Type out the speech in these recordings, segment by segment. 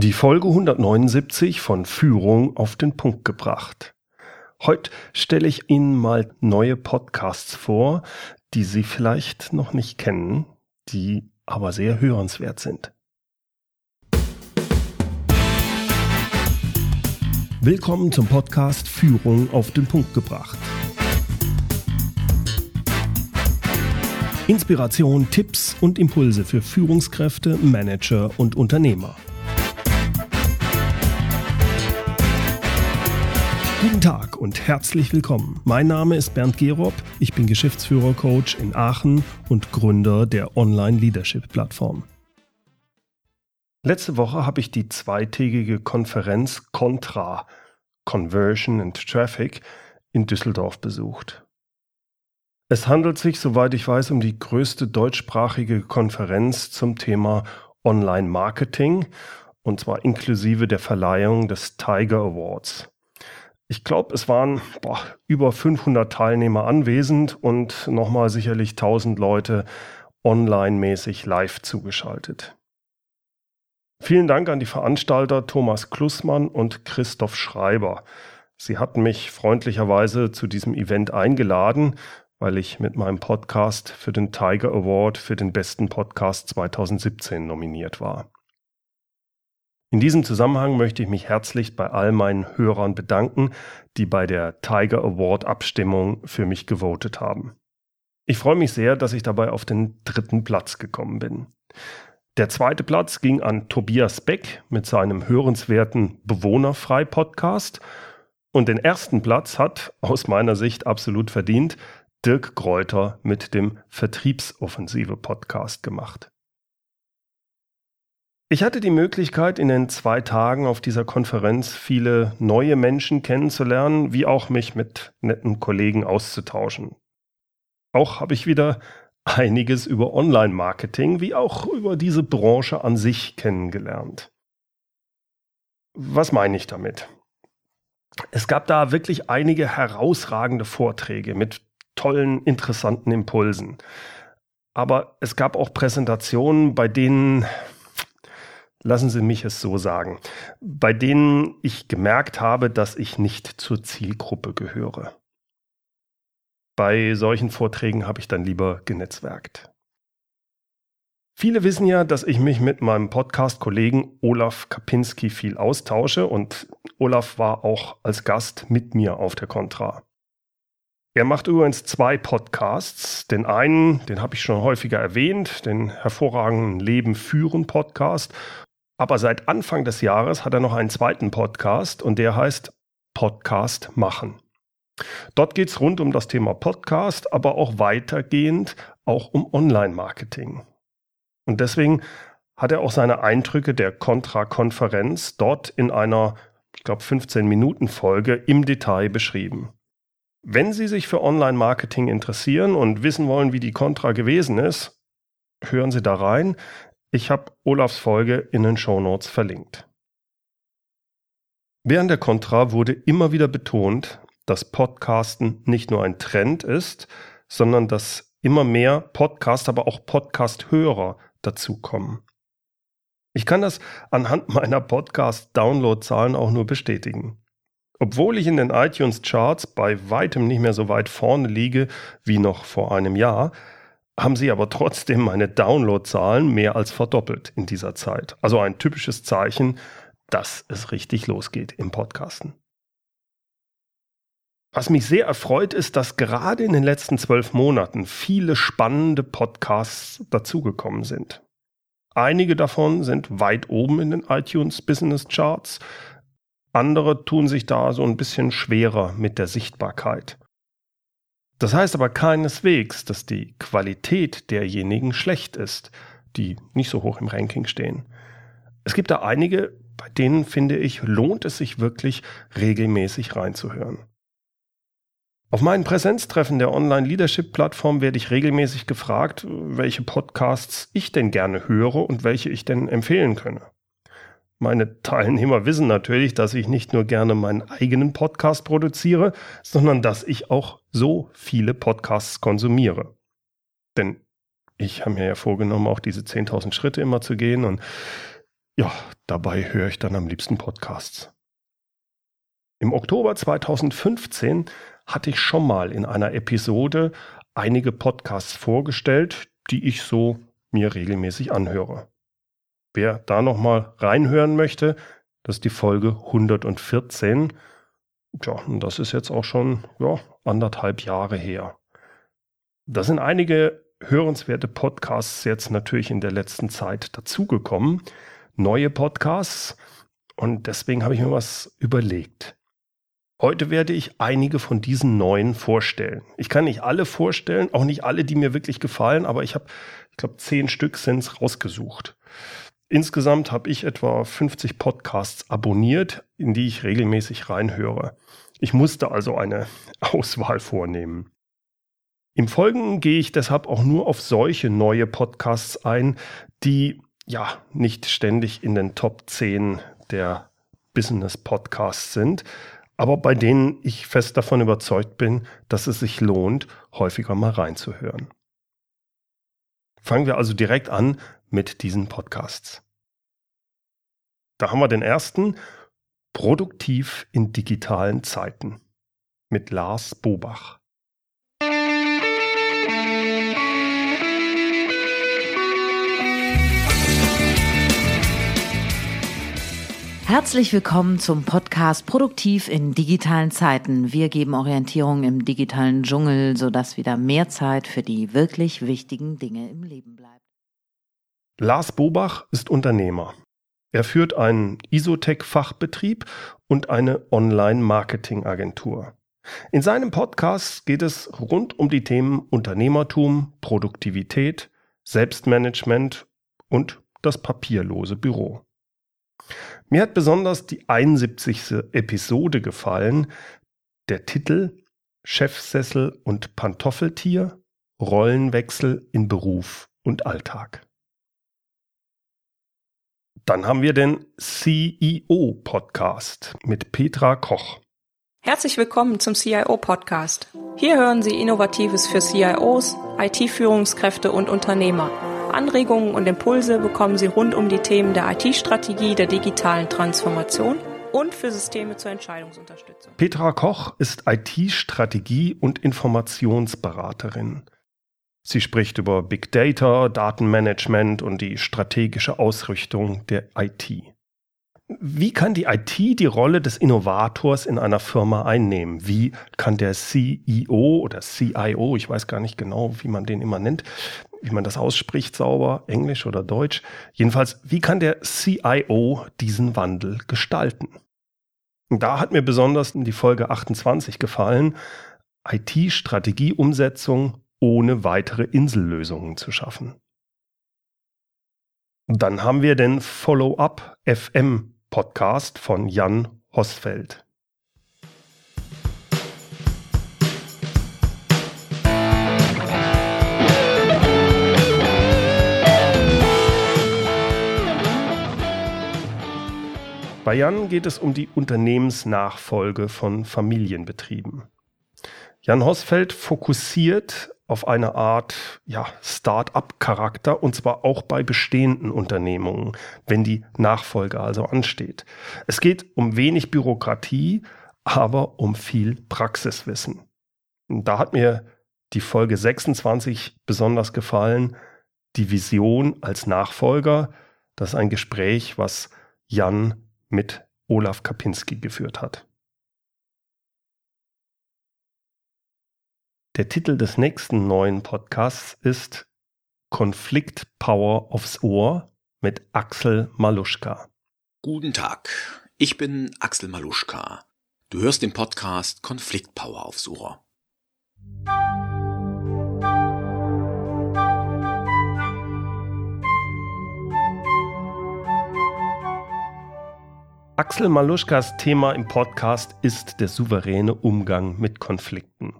Die Folge 179 von Führung auf den Punkt gebracht. Heute stelle ich Ihnen mal neue Podcasts vor, die Sie vielleicht noch nicht kennen, die aber sehr hörenswert sind. Willkommen zum Podcast Führung auf den Punkt gebracht. Inspiration, Tipps und Impulse für Führungskräfte, Manager und Unternehmer. Guten Tag und herzlich willkommen. Mein Name ist Bernd Gerob, ich bin Geschäftsführer-Coach in Aachen und Gründer der Online-Leadership-Plattform. Letzte Woche habe ich die zweitägige Konferenz Contra Conversion and Traffic in Düsseldorf besucht. Es handelt sich, soweit ich weiß, um die größte deutschsprachige Konferenz zum Thema Online-Marketing und zwar inklusive der Verleihung des Tiger Awards. Ich glaube, es waren boah, über 500 Teilnehmer anwesend und nochmal sicherlich 1000 Leute online-mäßig live zugeschaltet. Vielen Dank an die Veranstalter Thomas Klussmann und Christoph Schreiber. Sie hatten mich freundlicherweise zu diesem Event eingeladen, weil ich mit meinem Podcast für den Tiger Award für den besten Podcast 2017 nominiert war. In diesem Zusammenhang möchte ich mich herzlich bei all meinen Hörern bedanken, die bei der Tiger Award Abstimmung für mich gewotet haben. Ich freue mich sehr, dass ich dabei auf den dritten Platz gekommen bin. Der zweite Platz ging an Tobias Beck mit seinem hörenswerten Bewohnerfrei Podcast und den ersten Platz hat aus meiner Sicht absolut verdient Dirk Kräuter mit dem Vertriebsoffensive Podcast gemacht. Ich hatte die Möglichkeit, in den zwei Tagen auf dieser Konferenz viele neue Menschen kennenzulernen, wie auch mich mit netten Kollegen auszutauschen. Auch habe ich wieder einiges über Online-Marketing, wie auch über diese Branche an sich kennengelernt. Was meine ich damit? Es gab da wirklich einige herausragende Vorträge mit tollen, interessanten Impulsen. Aber es gab auch Präsentationen, bei denen lassen Sie mich es so sagen, bei denen ich gemerkt habe, dass ich nicht zur Zielgruppe gehöre. Bei solchen Vorträgen habe ich dann lieber genetzwerkt. Viele wissen ja, dass ich mich mit meinem Podcast-Kollegen Olaf Kapinski viel austausche und Olaf war auch als Gast mit mir auf der Contra. Er macht übrigens zwei Podcasts. Den einen, den habe ich schon häufiger erwähnt, den hervorragenden Leben führen Podcast aber seit Anfang des Jahres hat er noch einen zweiten Podcast und der heißt Podcast machen. Dort geht es rund um das Thema Podcast, aber auch weitergehend auch um Online-Marketing. Und deswegen hat er auch seine Eindrücke der Contra-Konferenz dort in einer, ich glaube, 15-Minuten-Folge im Detail beschrieben. Wenn Sie sich für Online-Marketing interessieren und wissen wollen, wie die Contra gewesen ist, hören Sie da rein. Ich habe Olafs Folge in den Shownotes verlinkt. Während der Contra wurde immer wieder betont, dass Podcasten nicht nur ein Trend ist, sondern dass immer mehr Podcast, aber auch Podcast-Hörer dazukommen. Ich kann das anhand meiner Podcast-Download-Zahlen auch nur bestätigen. Obwohl ich in den iTunes-Charts bei weitem nicht mehr so weit vorne liege wie noch vor einem Jahr, haben sie aber trotzdem meine Downloadzahlen mehr als verdoppelt in dieser Zeit. Also ein typisches Zeichen, dass es richtig losgeht im Podcasten. Was mich sehr erfreut, ist, dass gerade in den letzten zwölf Monaten viele spannende Podcasts dazugekommen sind. Einige davon sind weit oben in den iTunes Business Charts, andere tun sich da so ein bisschen schwerer mit der Sichtbarkeit. Das heißt aber keineswegs, dass die Qualität derjenigen schlecht ist, die nicht so hoch im Ranking stehen. Es gibt da einige, bei denen finde ich, lohnt es sich wirklich regelmäßig reinzuhören. Auf meinen Präsenztreffen der Online-Leadership-Plattform werde ich regelmäßig gefragt, welche Podcasts ich denn gerne höre und welche ich denn empfehlen könne. Meine Teilnehmer wissen natürlich, dass ich nicht nur gerne meinen eigenen Podcast produziere, sondern dass ich auch so viele Podcasts konsumiere. Denn ich habe mir ja vorgenommen, auch diese 10.000 Schritte immer zu gehen und Ja, dabei höre ich dann am liebsten Podcasts. Im Oktober 2015 hatte ich schon mal in einer Episode einige Podcasts vorgestellt, die ich so mir regelmäßig anhöre. Wer da noch mal reinhören möchte, das ist die Folge 114. Tja, und das ist jetzt auch schon ja, anderthalb Jahre her. Da sind einige hörenswerte Podcasts jetzt natürlich in der letzten Zeit dazugekommen. Neue Podcasts. Und deswegen habe ich mir was überlegt. Heute werde ich einige von diesen neuen vorstellen. Ich kann nicht alle vorstellen, auch nicht alle, die mir wirklich gefallen, aber ich habe, ich glaube, zehn Stück sind es rausgesucht. Insgesamt habe ich etwa 50 Podcasts abonniert, in die ich regelmäßig reinhöre. Ich musste also eine Auswahl vornehmen. Im Folgenden gehe ich deshalb auch nur auf solche neue Podcasts ein, die ja nicht ständig in den Top 10 der Business Podcasts sind, aber bei denen ich fest davon überzeugt bin, dass es sich lohnt, häufiger mal reinzuhören. Fangen wir also direkt an mit diesen Podcasts. Da haben wir den ersten, Produktiv in digitalen Zeiten mit Lars Bobach. Herzlich willkommen zum Podcast Produktiv in digitalen Zeiten. Wir geben Orientierung im digitalen Dschungel, sodass wieder mehr Zeit für die wirklich wichtigen Dinge im Leben bleibt. Lars Bobach ist Unternehmer. Er führt einen Isotech-Fachbetrieb und eine Online-Marketing-Agentur. In seinem Podcast geht es rund um die Themen Unternehmertum, Produktivität, Selbstmanagement und das papierlose Büro. Mir hat besonders die 71. Episode gefallen. Der Titel Chefsessel und Pantoffeltier, Rollenwechsel in Beruf und Alltag. Dann haben wir den CEO-Podcast mit Petra Koch. Herzlich willkommen zum CIO-Podcast. Hier hören Sie Innovatives für CIOs, IT-Führungskräfte und Unternehmer. Anregungen und Impulse bekommen Sie rund um die Themen der IT-Strategie, der digitalen Transformation und für Systeme zur Entscheidungsunterstützung. Petra Koch ist IT-Strategie- und Informationsberaterin. Sie spricht über Big Data, Datenmanagement und die strategische Ausrichtung der IT. Wie kann die IT die Rolle des Innovators in einer Firma einnehmen? Wie kann der CEO oder CIO, ich weiß gar nicht genau, wie man den immer nennt, wie man das ausspricht, sauber, Englisch oder Deutsch. Jedenfalls, wie kann der CIO diesen Wandel gestalten? Da hat mir besonders die Folge 28 gefallen, IT-Strategieumsetzung ohne weitere Insellösungen zu schaffen. Dann haben wir den Follow-up FM Podcast von Jan Hosfeld. Bei Jan geht es um die Unternehmensnachfolge von Familienbetrieben. Jan Hosfeld fokussiert auf eine Art ja, Start-up-Charakter und zwar auch bei bestehenden Unternehmungen, wenn die Nachfolge also ansteht. Es geht um wenig Bürokratie, aber um viel Praxiswissen. Und da hat mir die Folge 26 besonders gefallen, die Vision als Nachfolger. Das ist ein Gespräch, was Jan mit Olaf Kapinski geführt hat. Der Titel des nächsten neuen Podcasts ist Konflikt Power aufs Ohr mit Axel Maluschka. Guten Tag, ich bin Axel Maluschka. Du hörst den Podcast Konflikt Power aufs Ohr. Axel Maluschkas Thema im Podcast ist der souveräne Umgang mit Konflikten.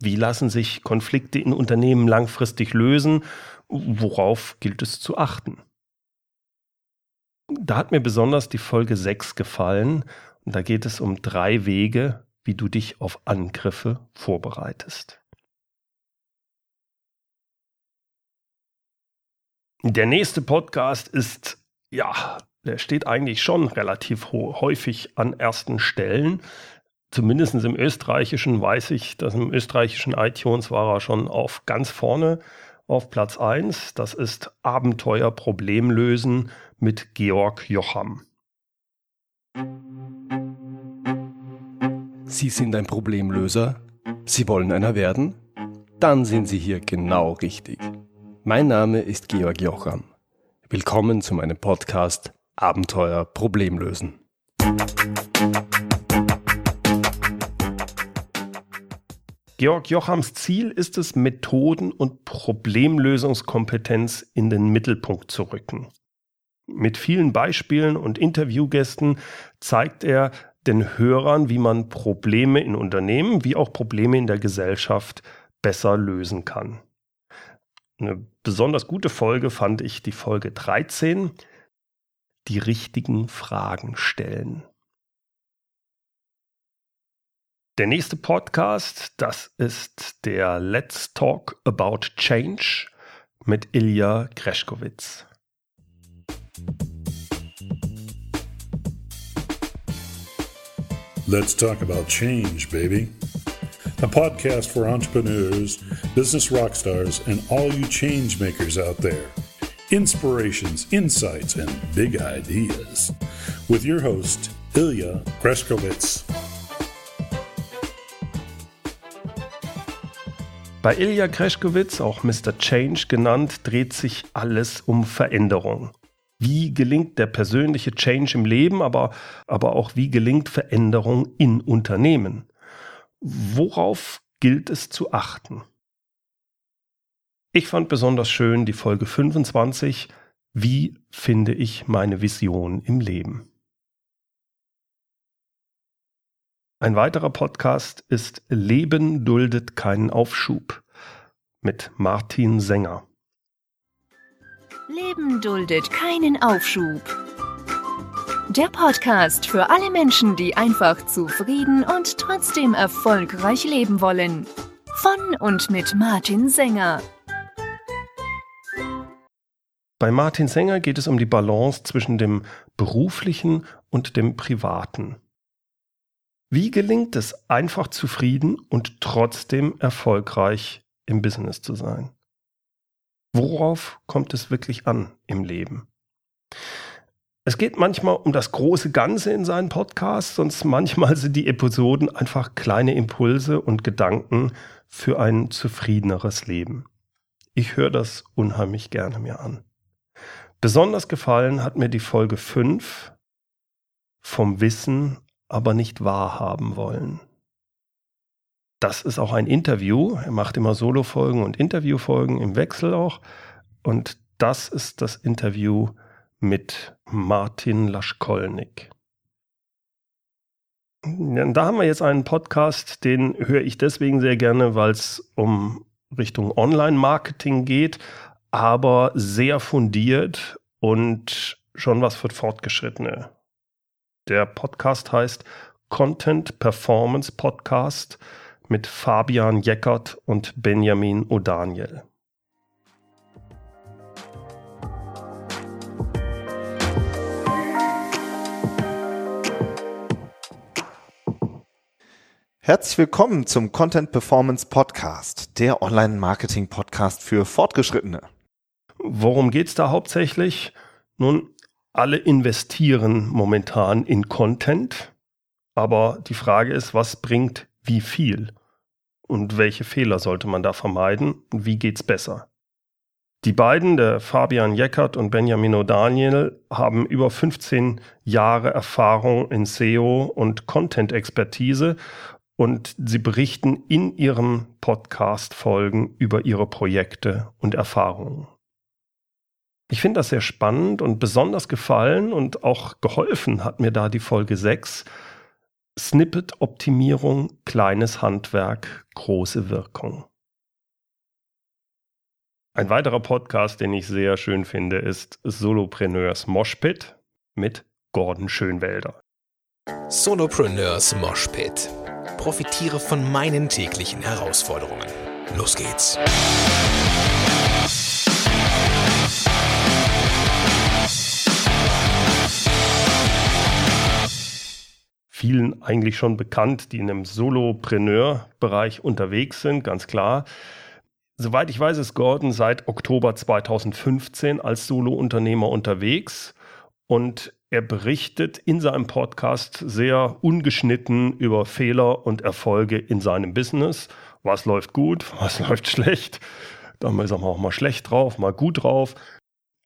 Wie lassen sich Konflikte in Unternehmen langfristig lösen? Worauf gilt es zu achten? Da hat mir besonders die Folge 6 gefallen und da geht es um drei Wege, wie du dich auf Angriffe vorbereitest. Der nächste Podcast ist ja der steht eigentlich schon relativ häufig an ersten Stellen. Zumindest im österreichischen weiß ich, dass im österreichischen iTunes war er schon auf ganz vorne auf Platz 1. Das ist Abenteuer Problemlösen mit Georg Jocham. Sie sind ein Problemlöser? Sie wollen einer werden? Dann sind Sie hier genau richtig. Mein Name ist Georg Jocham. Willkommen zu meinem Podcast Abenteuer Problemlösen. Georg Jochams Ziel ist es, Methoden und Problemlösungskompetenz in den Mittelpunkt zu rücken. Mit vielen Beispielen und Interviewgästen zeigt er den Hörern, wie man Probleme in Unternehmen wie auch Probleme in der Gesellschaft besser lösen kann. Eine besonders gute Folge fand ich die Folge 13, die richtigen Fragen stellen. Der nächste Podcast, das ist der Let's Talk About Change mit Ilja Greschkowitz. Let's talk about change, baby. A podcast for entrepreneurs, business rock stars, and all you change makers out there. Inspirations, insights, and big ideas. With your host, Ilya Greskowitz. Bei Ilja Kreschkowitz, auch Mr. Change genannt, dreht sich alles um Veränderung. Wie gelingt der persönliche Change im Leben, aber, aber auch wie gelingt Veränderung in Unternehmen? Worauf gilt es zu achten? Ich fand besonders schön die Folge 25, Wie finde ich meine Vision im Leben? Ein weiterer Podcast ist Leben duldet keinen Aufschub mit Martin Sänger. Leben duldet keinen Aufschub. Der Podcast für alle Menschen, die einfach zufrieden und trotzdem erfolgreich leben wollen. Von und mit Martin Sänger. Bei Martin Sänger geht es um die Balance zwischen dem beruflichen und dem privaten. Wie gelingt es, einfach zufrieden und trotzdem erfolgreich im Business zu sein? Worauf kommt es wirklich an im Leben? Es geht manchmal um das große Ganze in seinen Podcasts, sonst manchmal sind die Episoden einfach kleine Impulse und Gedanken für ein zufriedeneres Leben. Ich höre das unheimlich gerne mir an. Besonders gefallen hat mir die Folge 5 vom Wissen aber nicht wahrhaben wollen. Das ist auch ein Interview. Er macht immer Solo-Folgen und Interviewfolgen im Wechsel auch. Und das ist das Interview mit Martin Laschkolnik. Da haben wir jetzt einen Podcast, den höre ich deswegen sehr gerne, weil es um Richtung Online-Marketing geht, aber sehr fundiert und schon was für Fortgeschrittene. Der Podcast heißt Content Performance Podcast mit Fabian Jeckert und Benjamin O'Daniel. Herzlich willkommen zum Content Performance Podcast, der Online-Marketing-Podcast für Fortgeschrittene. Worum geht es da hauptsächlich? Nun, alle investieren momentan in Content, aber die Frage ist, was bringt wie viel? Und welche Fehler sollte man da vermeiden? Und wie geht's besser? Die beiden, der Fabian Jeckert und Benjamin O'Daniel, haben über 15 Jahre Erfahrung in SEO und Content-Expertise und sie berichten in ihrem Podcast-Folgen über ihre Projekte und Erfahrungen. Ich finde das sehr spannend und besonders gefallen und auch geholfen hat mir da die Folge 6. Snippet-Optimierung, kleines Handwerk, große Wirkung. Ein weiterer Podcast, den ich sehr schön finde, ist Solopreneurs Moshpit mit Gordon Schönwälder. Solopreneurs Moshpit. Profitiere von meinen täglichen Herausforderungen. Los geht's. Vielen eigentlich schon bekannt, die in einem Solopreneur-Bereich unterwegs sind, ganz klar. Soweit ich weiß, ist Gordon seit Oktober 2015 als Solo-Unternehmer unterwegs und er berichtet in seinem Podcast sehr ungeschnitten über Fehler und Erfolge in seinem Business. Was läuft gut, was läuft schlecht. Dann ist er auch mal schlecht drauf, mal gut drauf.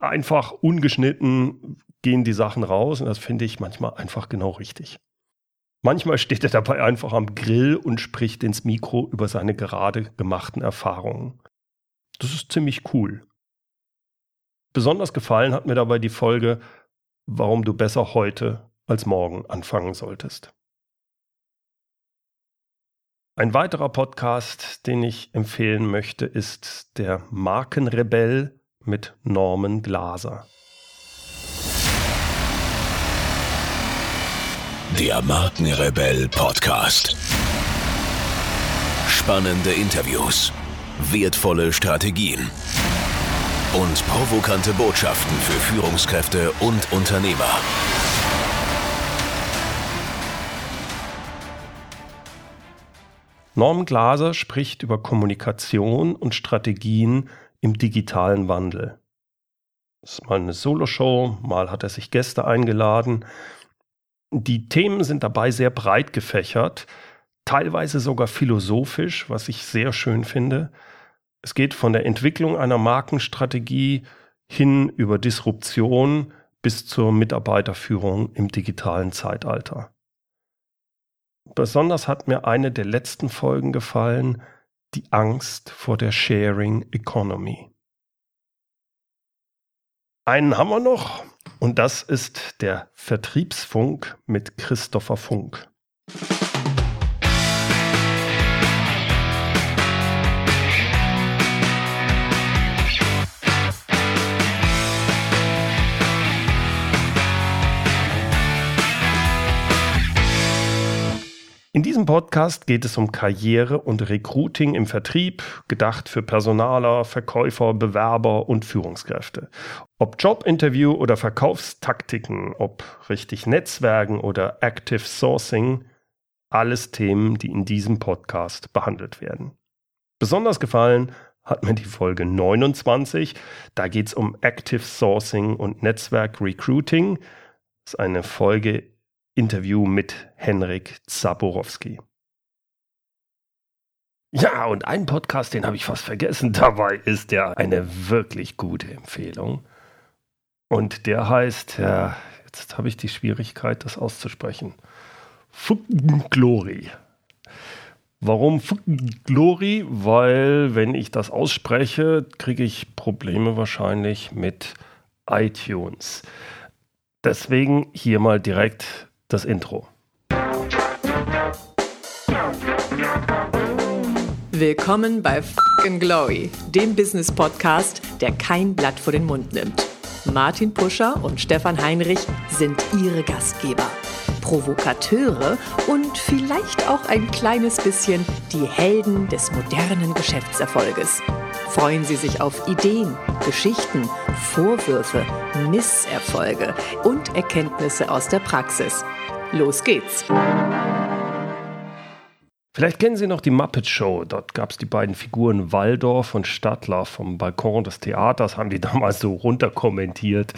Einfach ungeschnitten gehen die Sachen raus und das finde ich manchmal einfach genau richtig. Manchmal steht er dabei einfach am Grill und spricht ins Mikro über seine gerade gemachten Erfahrungen. Das ist ziemlich cool. Besonders gefallen hat mir dabei die Folge warum du besser heute als morgen anfangen solltest. Ein weiterer Podcast, den ich empfehlen möchte, ist der Markenrebell mit Norman Glaser. Der Markenrebell Podcast. Spannende Interviews, wertvolle Strategien und provokante Botschaften für Führungskräfte und Unternehmer. Norm Glaser spricht über Kommunikation und Strategien im digitalen Wandel. Das ist mal eine Soloshow, mal hat er sich Gäste eingeladen. Die Themen sind dabei sehr breit gefächert, teilweise sogar philosophisch, was ich sehr schön finde. Es geht von der Entwicklung einer Markenstrategie hin über Disruption bis zur Mitarbeiterführung im digitalen Zeitalter. Besonders hat mir eine der letzten Folgen gefallen, die Angst vor der Sharing Economy. Einen haben wir noch und das ist der Vertriebsfunk mit Christopher Funk. In diesem Podcast geht es um Karriere und Recruiting im Vertrieb, gedacht für Personaler, Verkäufer, Bewerber und Führungskräfte. Ob Jobinterview oder Verkaufstaktiken, ob richtig Netzwerken oder Active Sourcing, alles Themen, die in diesem Podcast behandelt werden. Besonders gefallen hat mir die Folge 29. Da geht es um Active Sourcing und Netzwerk Recruiting. Das ist eine Folge Interview mit Henrik Zaborowski. Ja, und ein Podcast, den habe ich fast vergessen. Dabei ist der eine wirklich gute Empfehlung. Und der heißt, ja, jetzt habe ich die Schwierigkeit, das auszusprechen. Fucking Glory. Warum Fucking Glory? Weil, wenn ich das ausspreche, kriege ich Probleme wahrscheinlich mit iTunes. Deswegen hier mal direkt das Intro. Willkommen bei Fucking Glory, dem Business Podcast, der kein Blatt vor den Mund nimmt. Martin Puscher und Stefan Heinrich sind ihre Gastgeber. Provokateure und vielleicht auch ein kleines bisschen die Helden des modernen Geschäftserfolges. Freuen Sie sich auf Ideen, Geschichten, Vorwürfe, Misserfolge und Erkenntnisse aus der Praxis. Los geht's! Vielleicht kennen Sie noch die Muppet Show. Dort gab es die beiden Figuren Waldorf und Stadler vom Balkon des Theaters, haben die damals so runterkommentiert.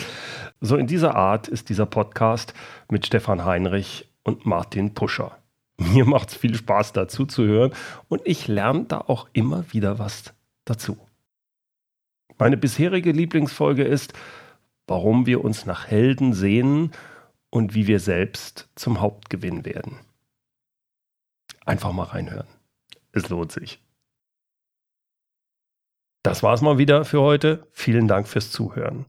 So in dieser Art ist dieser Podcast mit Stefan Heinrich und Martin Puscher. Mir macht es viel Spaß dazu zu hören und ich lerne da auch immer wieder was dazu. Meine bisherige Lieblingsfolge ist, warum wir uns nach Helden sehnen und wie wir selbst zum Hauptgewinn werden. Einfach mal reinhören. Es lohnt sich. Das war's mal wieder für heute. Vielen Dank fürs Zuhören.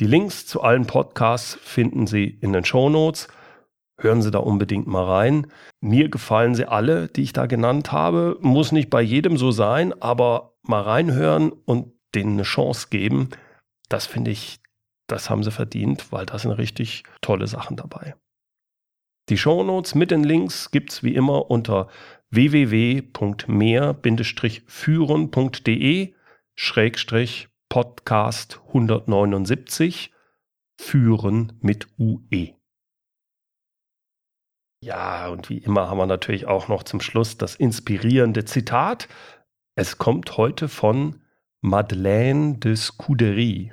Die Links zu allen Podcasts finden Sie in den Show Notes. Hören Sie da unbedingt mal rein. Mir gefallen sie alle, die ich da genannt habe. Muss nicht bei jedem so sein, aber mal reinhören und denen eine Chance geben, das finde ich, das haben sie verdient, weil da sind richtig tolle Sachen dabei. Die Shownotes mit den Links gibt es wie immer unter www.mehr-führen.de Schrägstrich Podcast 179 Führen mit UE. Ja, und wie immer haben wir natürlich auch noch zum Schluss das inspirierende Zitat. Es kommt heute von Madeleine de Scudery.